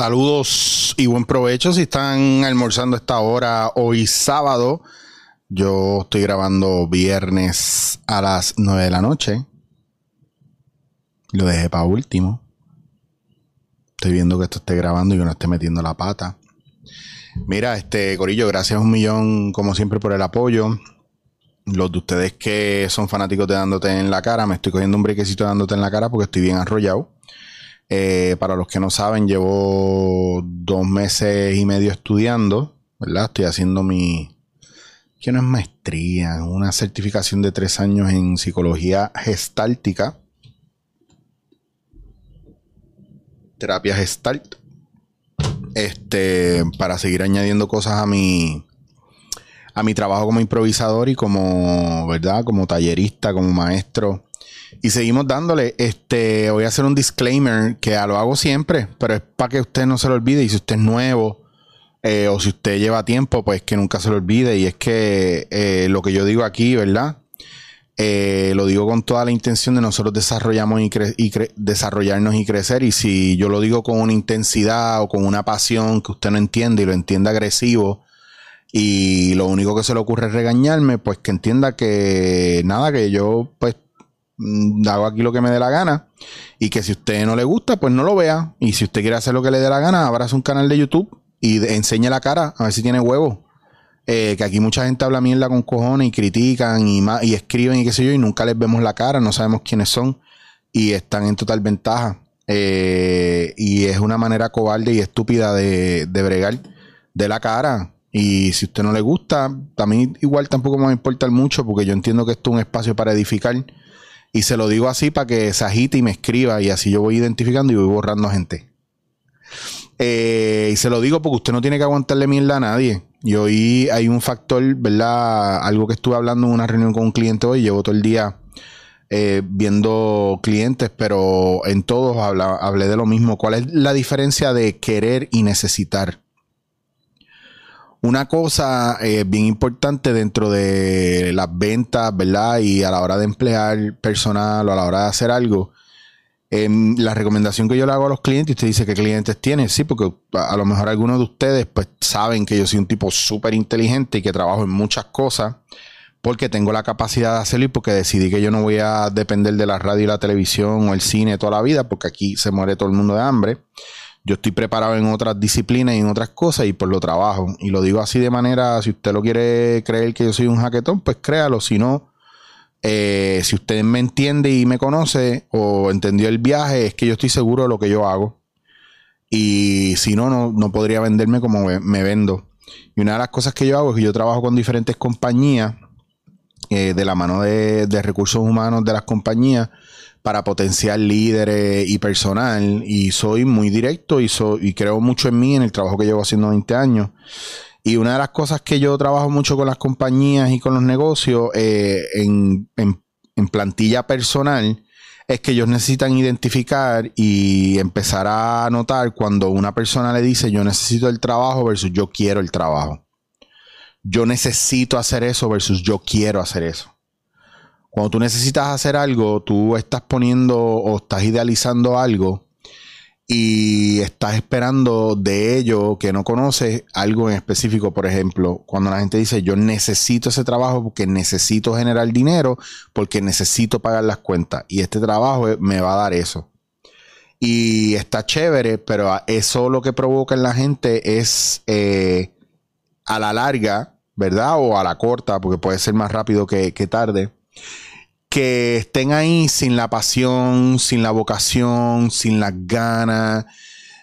Saludos y buen provecho si están almorzando esta hora hoy sábado. Yo estoy grabando viernes a las 9 de la noche. Lo dejé para último. Estoy viendo que esto esté grabando y que no esté metiendo la pata. Mira, este Corillo, gracias un millón como siempre por el apoyo. Los de ustedes que son fanáticos de dándote en la cara, me estoy cogiendo un brequecito dándote en la cara porque estoy bien arrollado. Eh, para los que no saben, llevo dos meses y medio estudiando, ¿verdad? Estoy haciendo mi, que no es maestría, una certificación de tres años en psicología gestáltica, terapia gestalt, este, para seguir añadiendo cosas a mi, a mi trabajo como improvisador y como, ¿verdad? Como tallerista, como maestro y seguimos dándole. Este, voy a hacer un disclaimer que lo hago siempre, pero es para que usted no se lo olvide. Y si usted es nuevo eh, o si usted lleva tiempo, pues que nunca se lo olvide. Y es que eh, lo que yo digo aquí, ¿verdad? Eh, lo digo con toda la intención de nosotros desarrollamos y, desarrollarnos y crecer. Y si yo lo digo con una intensidad o con una pasión que usted no entiende y lo entiende agresivo, y lo único que se le ocurre es regañarme, pues que entienda que nada, que yo pues hago aquí lo que me dé la gana. Y que si a usted no le gusta, pues no lo vea. Y si usted quiere hacer lo que le dé la gana, abraza un canal de YouTube y enseñe la cara a ver si tiene huevo. Eh, que aquí mucha gente habla mierda con cojones y critican y, y escriben y qué sé yo, y nunca les vemos la cara, no sabemos quiénes son y están en total ventaja. Eh, y es una manera cobarde y estúpida de, de bregar de la cara. Y si a usted no le gusta, también igual tampoco me va a importar mucho porque yo entiendo que esto es un espacio para edificar y se lo digo así para que se agite y me escriba y así yo voy identificando y voy borrando gente. Eh, y se lo digo porque usted no tiene que aguantarle mierda a nadie. Y hoy hay un factor, ¿verdad? Algo que estuve hablando en una reunión con un cliente hoy. Llevo todo el día eh, viendo clientes, pero en todos hablé de lo mismo. ¿Cuál es la diferencia de querer y necesitar? Una cosa eh, bien importante dentro de las ventas, ¿verdad? Y a la hora de emplear personal o a la hora de hacer algo, em, la recomendación que yo le hago a los clientes, usted dice qué clientes tiene, sí, porque a, lo mejor algunos de ustedes pues saben que yo soy un tipo súper inteligente y que trabajo en muchas cosas porque tengo la capacidad de hacerlo y porque decidí que yo no voy a depender de la radio y la televisión o el cine toda la vida, porque aquí se muere todo el mundo de hambre yo estoy preparado en otras disciplinas y en otras cosas y por lo trabajo. Y lo digo así de manera, si usted lo quiere creer que yo soy un jaquetón, pues créalo. Si no, eh, si usted me entiende y me conoce o entendió el viaje, es que yo estoy seguro de lo que yo hago. Y si no, no, podría venderme como me, vendo. Y una de las cosas que yo hago es que yo trabajo con diferentes compañías, eh, de la mano de, de recursos humanos de las compañías para potenciar líderes y personal y soy muy directo y, soy, y creo mucho en mí, en el trabajo que llevo haciendo 20 años. Y una de las cosas que yo trabajo mucho con las compañías y con los negocios eh, en, plantilla personal es que ellos necesitan identificar y empezar a notar cuando una persona le dice yo necesito el trabajo versus yo quiero el trabajo. Yo necesito hacer eso versus yo quiero hacer eso. Cuando tú necesitas hacer algo, tú estás poniendo o estás idealizando algo y estás esperando de ello que no conoces algo en específico. Por ejemplo, cuando la gente dice yo necesito ese trabajo porque necesito generar dinero, porque necesito pagar las cuentas y este trabajo me va a dar eso. Y está chévere, pero eso lo que provoca en la gente es eh, a la larga, ¿verdad? O a la corta, porque puede ser más rápido que, que tarde que estén ahí sin la pasión, sin la vocación, sin las ganas.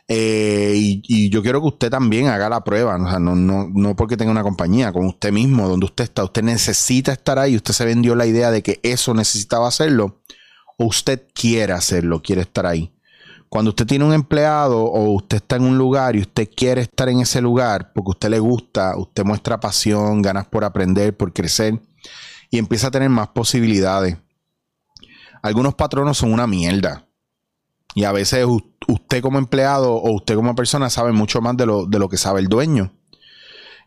Eh, y, yo quiero que usted también haga la prueba, no, no, no porque tenga una compañía, con usted mismo, donde usted está, usted necesita estar ahí, usted se vendió la idea de que eso necesitaba hacerlo, o usted quiere hacerlo, quiere estar ahí. Cuando usted tiene un empleado o usted está en un lugar y usted quiere estar en ese lugar porque usted le gusta, usted muestra pasión, ganas por aprender, por crecer, y empieza a tener más posibilidades. Algunos patronos son una mierda. Y a veces usted como empleado o usted como persona sabe mucho más de lo, de lo que sabe el dueño.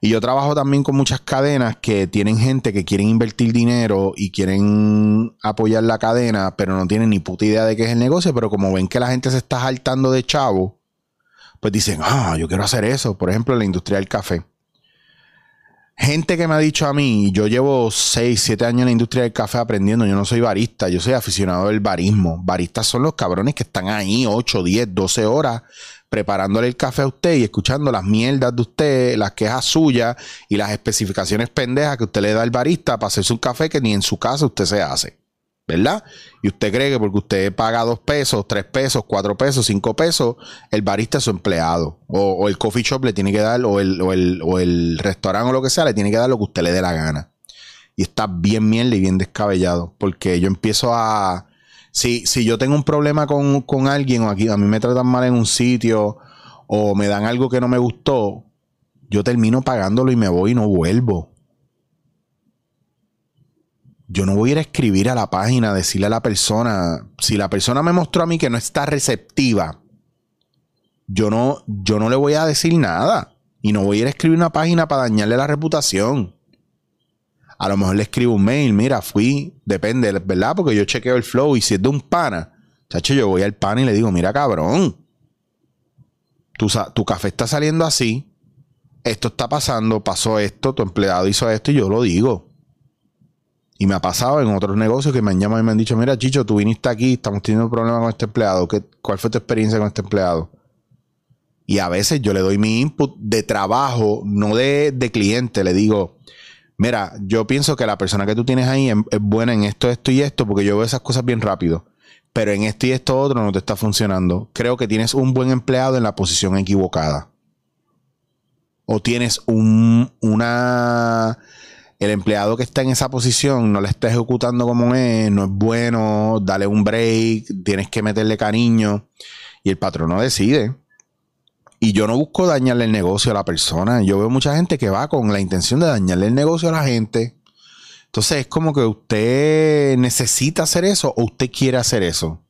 Y yo trabajo también con muchas cadenas que tienen gente que quieren invertir dinero y quieren apoyar la cadena, pero no tienen ni puta idea de qué es el negocio. Pero como ven que la gente se está saltando de chavo, pues dicen, ah, yo quiero hacer eso. Por ejemplo, la industria del café. Gente que me ha dicho a mí, yo llevo 6, 7 años en la industria del café aprendiendo, yo no soy barista, yo soy aficionado del barismo. Baristas son los cabrones que están ahí 8, 10, 12 horas preparándole el café a usted y escuchando las mierdas de usted, las quejas suyas y las especificaciones pendejas que usted le da al barista para hacerse un café que ni en su casa usted se hace. ¿Verdad? Y usted cree que porque usted paga dos pesos, tres pesos, cuatro pesos, cinco pesos, el barista es su empleado. O, el coffee shop le tiene que dar, o el, o, el, o el restaurante o lo que sea, le tiene que dar lo que usted le dé la gana. Y está bien mierda y bien descabellado. Porque yo empiezo a. Si, si yo tengo un problema con, con alguien, o aquí a mí me tratan mal en un sitio, o me dan algo que no me gustó, yo termino pagándolo y me voy y no vuelvo yo no voy a ir a escribir a la página, decirle a la persona, si la persona me mostró a mí que no está receptiva, yo no, yo no le voy a decir nada. Y no voy a ir a escribir una página para dañarle la reputación. A lo mejor le escribo un mail, mira, fui, depende, ¿verdad? Porque yo chequeo el flow y si es de un pana, chacho, yo voy al pana y le digo, mira, cabrón, tu, tu café está saliendo así, esto está pasando, pasó esto, tu empleado hizo esto y yo lo digo. Y me ha pasado en otros negocios que me han llamado y me han dicho, mira, Chicho, tú viniste aquí, estamos teniendo problemas con este empleado. ¿Qué, ¿Cuál fue tu experiencia con este empleado? Y a veces yo le doy mi input de trabajo, no de, cliente. Le digo, mira, yo pienso que la persona que tú tienes ahí es, buena en esto, esto y esto, porque yo veo esas cosas bien rápido. Pero en esto y esto otro no te está funcionando. Creo que tienes un buen empleado en la posición equivocada. O tienes un, una el empleado que está en esa posición no le está ejecutando como es, no es bueno, dale un break, tienes que meterle cariño y el patrón no decide. Y yo no busco dañarle el negocio a la persona. Yo veo mucha gente que va con la intención de dañarle el negocio a la gente. Entonces es como que usted necesita hacer eso o usted quiere hacer eso.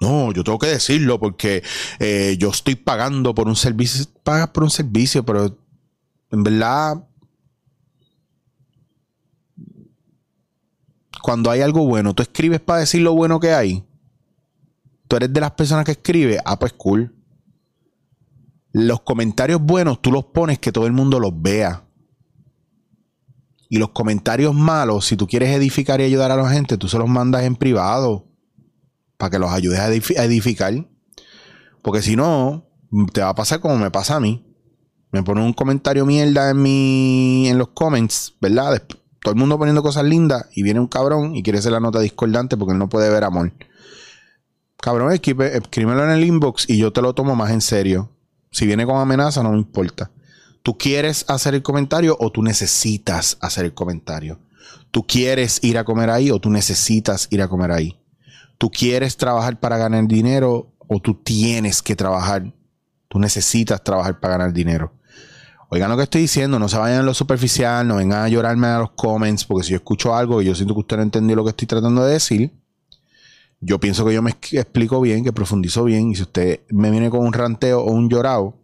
No, yo tengo que decirlo porque eh, yo estoy pagando por un servicio. Pagas por un servicio, pero en verdad cuando hay algo bueno, tú escribes para decir lo bueno que hay. Tú eres de las personas que escribe, ah, pues cool. Los comentarios buenos tú los pones que todo el mundo los vea. Y los comentarios malos, si tú quieres edificar y ayudar a la gente, tú se los mandas en privado para que los ayudes a, edificar. Porque si no, te va a pasar como me pasa a mí. Me pone un comentario mierda en mi en los comments, ¿verdad? Todo el mundo poniendo cosas lindas y viene un cabrón y quiere hacer la nota discordante porque él no puede ver amor. Cabrón, escríbelo en el inbox y yo te lo tomo más en serio. Si viene con amenaza, no me importa. ¿Tú quieres hacer el comentario o tú necesitas hacer el comentario? ¿Tú quieres ir a comer ahí o tú necesitas ir a comer ahí? ¿Tú quieres trabajar para ganar dinero o tú tienes que trabajar? Tú necesitas trabajar para ganar dinero. Oigan lo que estoy diciendo, no se vayan a lo superficial, no vengan a llorarme a los comments, porque si yo escucho algo y yo siento que usted no entendió lo que estoy tratando de decir, yo pienso que yo me explico bien, que profundizo bien, y si usted me viene con un ranteo o un llorado,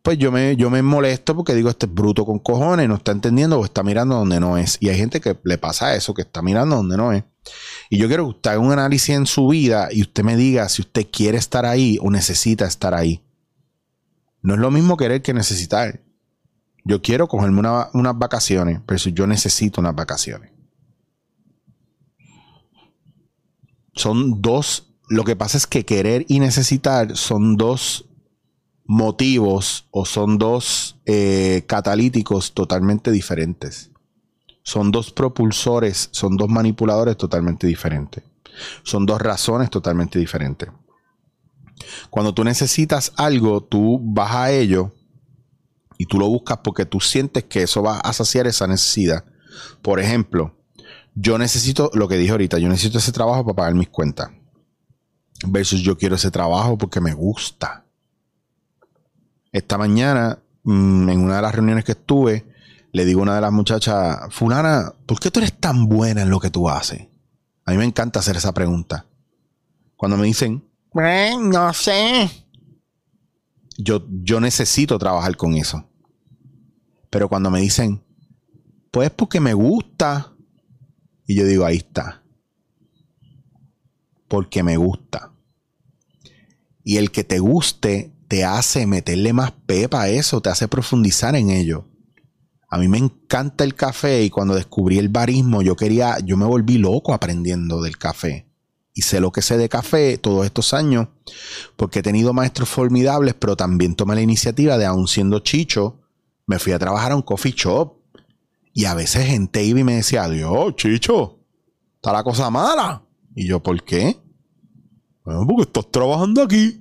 pues yo me, yo me molesto porque digo, este es bruto con cojones, no está entendiendo o está mirando donde no es. Y hay gente que le pasa eso, que está mirando donde no es. Y yo quiero que usted haga un análisis en su vida y usted me diga si usted quiere estar ahí o necesita estar ahí. No es lo mismo querer que necesitar. Yo quiero cogerme unas vacaciones, pero yo necesito unas vacaciones. Son dos, lo que pasa es que querer y necesitar son dos motivos o son dos eh, catalíticos totalmente diferentes. Son dos propulsores, son dos manipuladores totalmente diferentes. Son dos razones totalmente diferentes. Cuando tú necesitas algo, tú vas a ello y tú lo buscas porque tú sientes que eso va a saciar esa necesidad. Por ejemplo, yo necesito, lo que dije ahorita, yo necesito ese trabajo para pagar mis cuentas. Versus yo quiero ese trabajo porque me gusta. Esta mañana, mm, en una de las reuniones que estuve, le digo a una de las muchachas, fulana, ¿por qué tú eres tan buena en lo que tú haces? A mí me encanta hacer esa pregunta. Cuando me dicen, no sé, yo, yo necesito trabajar con eso. Pero cuando me dicen, pues porque me gusta, y yo digo, ahí está. Porque me gusta. Y el que te guste te hace meterle más pepa a eso, te hace profundizar en ello. A mí me encanta el café y cuando descubrí el barismo, yo quería, yo me volví loco aprendiendo del café. Y sé lo que sé de café todos estos años, porque he tenido maestros formidables, pero también tomé la iniciativa de, aún siendo chicho, me fui a trabajar a un coffee shop. Y a veces gente iba y me decía, Dios, chicho, está la cosa mala. Y yo, ¿por qué? Bueno, porque estás trabajando aquí.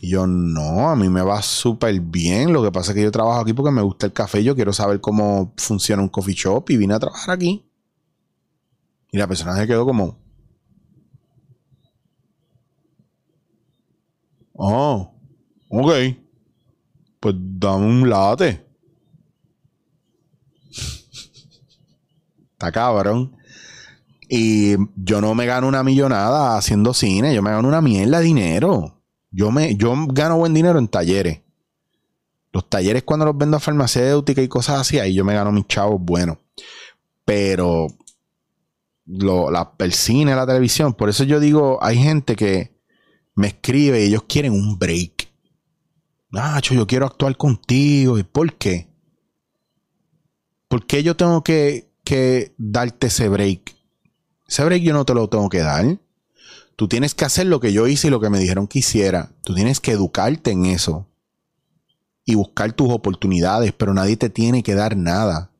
Y yo, no, a mí me va súper bien. Lo que pasa es que yo trabajo aquí porque me gusta el café. Yo quiero saber cómo funciona un coffee shop y vine a trabajar aquí. Y la persona se quedó como. Oh, ok. Pues dame un late. Está cabrón. Y yo no me gano una millonada haciendo cine. Yo me gano una mierda de dinero. Yo, me, yo gano buen dinero en talleres. Los talleres cuando los vendo a farmacéutica y cosas así, ahí yo me gano mis chavos buenos. Pero lo, la, el cine, la televisión, por eso yo digo, hay gente que me escribe y ellos quieren un break. Nacho, yo quiero actuar contigo. ¿Y por qué? ¿Por qué yo tengo que, que darte ese break? Ese break yo no te lo tengo que dar. Tú tienes que hacer lo que yo hice y lo que me dijeron que hiciera. Tú tienes que educarte en eso. Y buscar tus oportunidades, pero nadie te tiene que dar nada.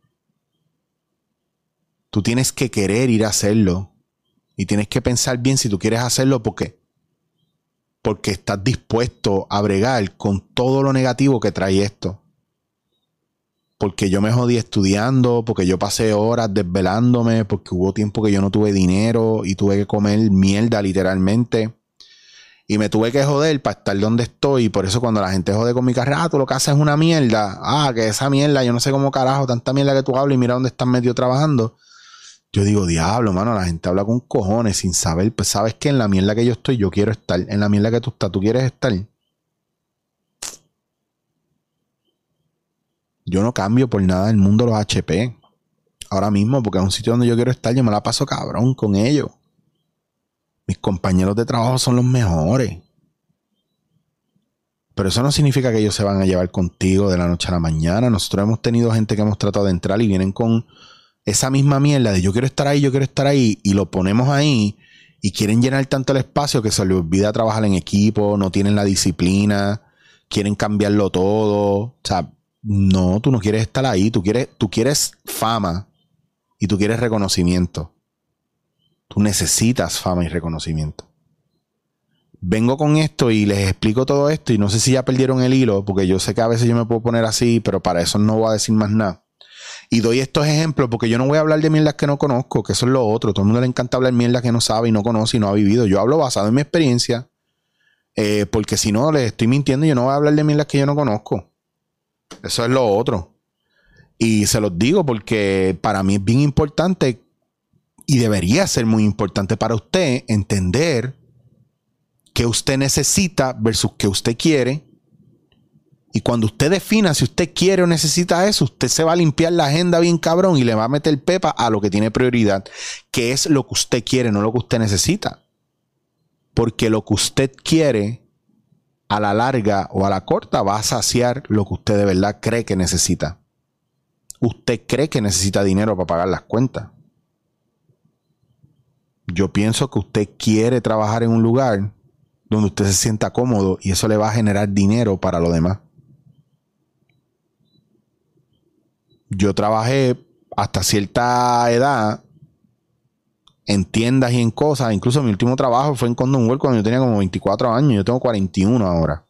Tú tienes que querer ir a hacerlo. Y tienes que pensar bien si tú quieres hacerlo porque porque estás dispuesto a bregar con todo lo negativo que trae esto porque yo me jodí estudiando, porque yo pasé horas desvelándome, porque hubo tiempo que yo no tuve dinero y tuve que comer mierda literalmente. Y me tuve que joder para estar donde estoy. Y por eso cuando la gente jode con mi carrera, ah, tú lo que haces es una mierda. Ah, que esa mierda, yo no sé cómo carajo, tanta mierda que tú hablas y mira dónde estás medio trabajando. Yo digo, diablo, mano, la gente habla con cojones sin saber. Pues sabes que en la mierda que yo estoy, yo quiero estar. En la mierda que tú estás, tú quieres estar. Yo no cambio por nada del mundo los HP. Ahora mismo, porque es un sitio donde yo quiero estar, yo me la paso cabrón con ellos. Mis compañeros de trabajo son los mejores. Pero eso no significa que ellos se van a llevar contigo de la noche a la mañana. Nosotros hemos tenido gente que hemos tratado de entrar y vienen con esa misma mierda de yo quiero estar ahí, yo quiero estar ahí, y lo ponemos ahí y quieren llenar tanto el espacio que se les olvida trabajar en equipo, no tienen la disciplina, quieren cambiarlo todo. O sea, no, tú no quieres estar ahí, tú quieres, tú quieres fama y tú quieres reconocimiento. Tú necesitas fama y reconocimiento. Vengo con esto y les explico todo esto y no sé si ya perdieron el hilo, porque yo sé que a veces yo me puedo poner así, pero para eso no voy a decir más nada. Y doy estos ejemplos porque yo no voy a hablar de mierdas que no conozco, que eso es lo otro. Todo el mundo le encanta hablar mierdas que no sabe y no conoce y no ha vivido. Yo hablo basado en mi experiencia, eh, porque si no les estoy mintiendo, yo no voy a hablar de mierdas que yo no conozco. Eso es lo otro. Y se los digo porque para mí es bien importante y debería ser muy importante para usted entender qué usted necesita versus qué usted quiere. Y cuando usted defina si usted quiere o necesita eso, usted se va a limpiar la agenda bien cabrón y le va a meter pepa a lo que tiene prioridad, que es lo que usted quiere, no lo que usted necesita. Porque lo que usted quiere a la larga o a la corta va a saciar lo que usted de verdad cree que necesita. Usted cree que necesita dinero para pagar las cuentas. Yo pienso que usted quiere trabajar en un lugar donde usted se sienta cómodo y eso le va a generar dinero para lo demás. Yo trabajé hasta cierta edad en tiendas y en cosas. Incluso mi último trabajo fue en Condom World cuando yo tenía como 24 años. Yo tengo 41 ahora.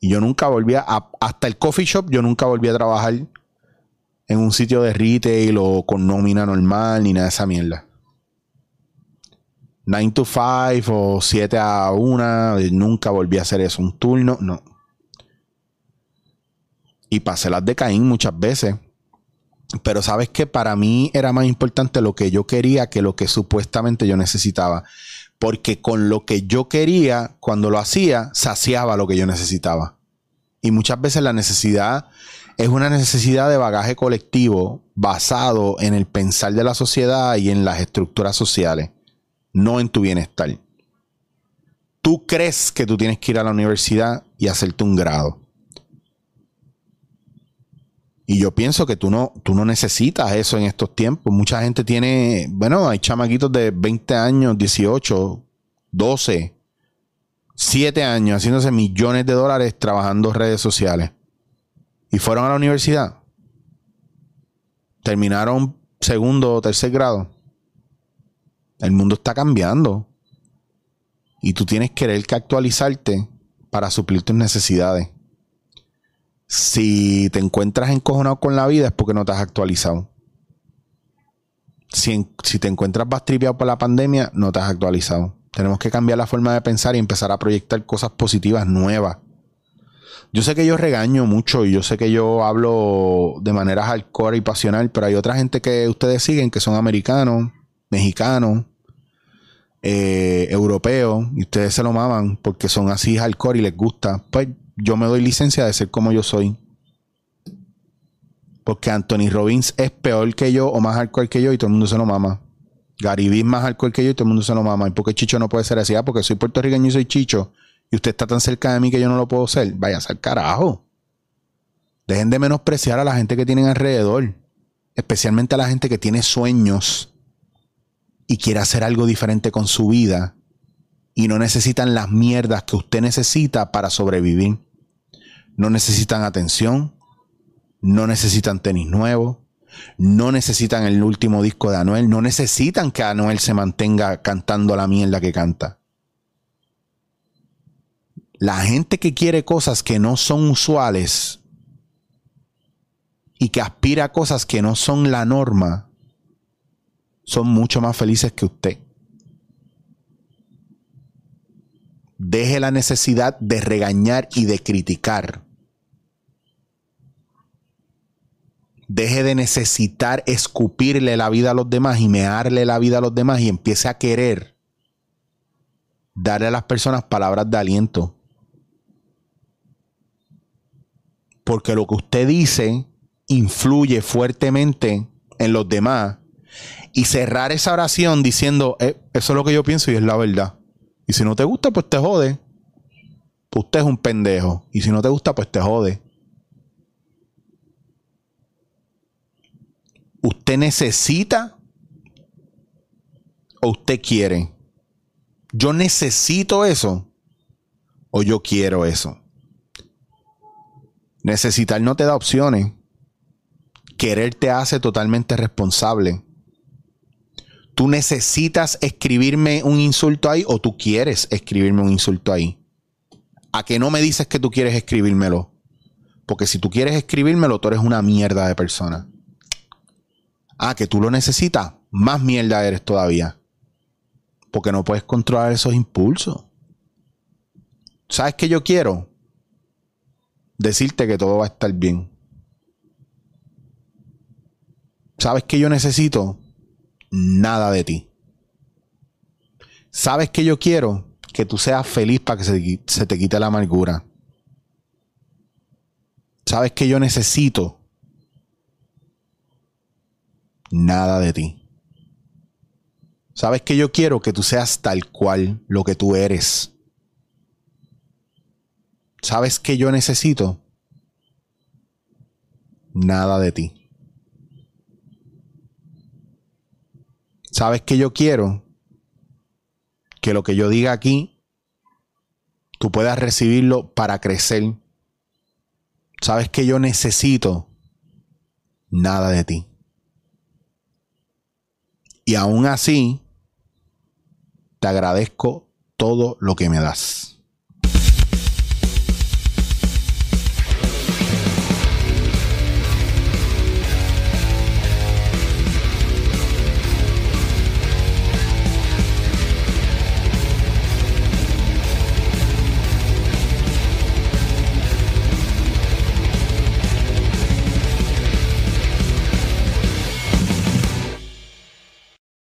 Y yo nunca volví a, hasta el coffee shop, yo nunca volví a trabajar en un sitio de retail o con nómina normal ni nada de esa mierda. 9 to 5 o 7 a 1, nunca volví a hacer eso. Un turno, no. Y pasé las de Caín muchas veces. Pero sabes que para mí era más importante lo que yo quería que lo que supuestamente yo necesitaba. Porque con lo que yo quería, cuando lo hacía, saciaba lo que yo necesitaba. Y muchas veces la necesidad es una necesidad de bagaje colectivo basado en el pensar de la sociedad y en las estructuras sociales, no en tu bienestar. tú crees que tú tienes que ir a la universidad y hacerte un grado. Y yo pienso que tú no, tú no necesitas eso en estos tiempos. Mucha gente tiene, bueno, hay chamaquitos de 20 años, 18, 12, 7 años haciéndose millones de dólares trabajando redes sociales. Y fueron a la universidad. Terminaron segundo o tercer grado. El mundo está cambiando. Y tú tienes que querer que actualizarte para suplir tus necesidades. Si te encuentras encojonado con la vida es porque no te has actualizado. Si, si te encuentras bastripeado por la pandemia, no te has actualizado. Tenemos que cambiar la forma de pensar y empezar a proyectar cosas positivas nuevas. Yo sé que yo regaño mucho y yo sé que yo hablo de manera hardcore y pasional, pero hay otra gente que ustedes siguen que son americanos, mexicanos, eh, europeos, y ustedes se lo maman porque son así hardcore y les gusta. Pues yo me doy licencia de ser como yo soy. Porque Anthony Robbins es peor que yo o más hardcore que yo y todo el mundo se lo mama. Gary Vee es más hardcore que yo y todo el mundo se lo mama. ¿Y por qué Chicho no puede ser así? Ah, porque soy puertorriqueño y soy Chicho. Y usted está tan cerca de mí que yo no lo puedo ser. Vaya al carajo. Dejen de menospreciar a la gente que tienen alrededor. Especialmente a la gente que tiene sueños y quiere hacer algo diferente con su vida y no necesitan las mierdas que usted necesita para sobrevivir. No necesitan atención, no necesitan tenis nuevos, no necesitan el último disco de Anuel, no necesitan que Anuel se mantenga cantando la mierda que canta. La gente que quiere cosas que no son usuales y que aspira a cosas que no son la norma, son mucho más felices que usted. Deje la necesidad de regañar y de criticar. Deje de necesitar escupirle la vida a los demás y mearle la vida a los demás y empiece a querer darle a las personas palabras de aliento. Porque lo que usted dice influye fuertemente en los demás. Y cerrar esa oración diciendo, eh, eso es lo que yo pienso y es la verdad. Y si no te gusta, pues te jode. Pues usted es un pendejo. Y si no te gusta, pues te jode. ¿Usted necesita o usted quiere? ¿Yo necesito eso o yo quiero eso? Necesitar no te da opciones. Querer te hace totalmente responsable tú necesitas escribirme un insulto ahí o tú quieres escribirme un insulto ahí. ¿A que no me dices que tú quieres escribírmelo? Porque si tú quieres escribírmelo, tú eres una mierda de persona. Ah, que tú lo necesitas, más mierda eres todavía. Porque no puedes controlar esos impulsos. ¿Sabes qué yo quiero? Decirte que todo va a estar bien. ¿Sabes qué yo necesito? Nada de ti. ¿Sabes que yo quiero? Que tú seas feliz para que se, te quite la amargura. ¿Sabes que yo necesito? Nada de ti. ¿Sabes que yo quiero? Que tú seas tal cual lo que tú eres. ¿Sabes que yo necesito? Nada de ti. ¿Sabes qué yo quiero? Que lo que yo diga aquí, tú puedas recibirlo para crecer. ¿Sabes qué yo necesito? Nada de ti. Y aún así, te agradezco todo lo que me das.